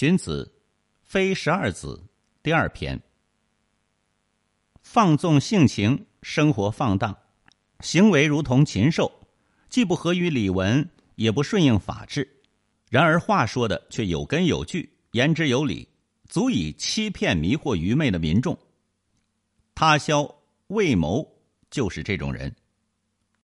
荀子《非十二子》第二篇。放纵性情，生活放荡，行为如同禽兽，既不合于礼文，也不顺应法治。然而话说的却有根有据，言之有理，足以欺骗迷惑愚昧的民众。他萧魏谋就是这种人。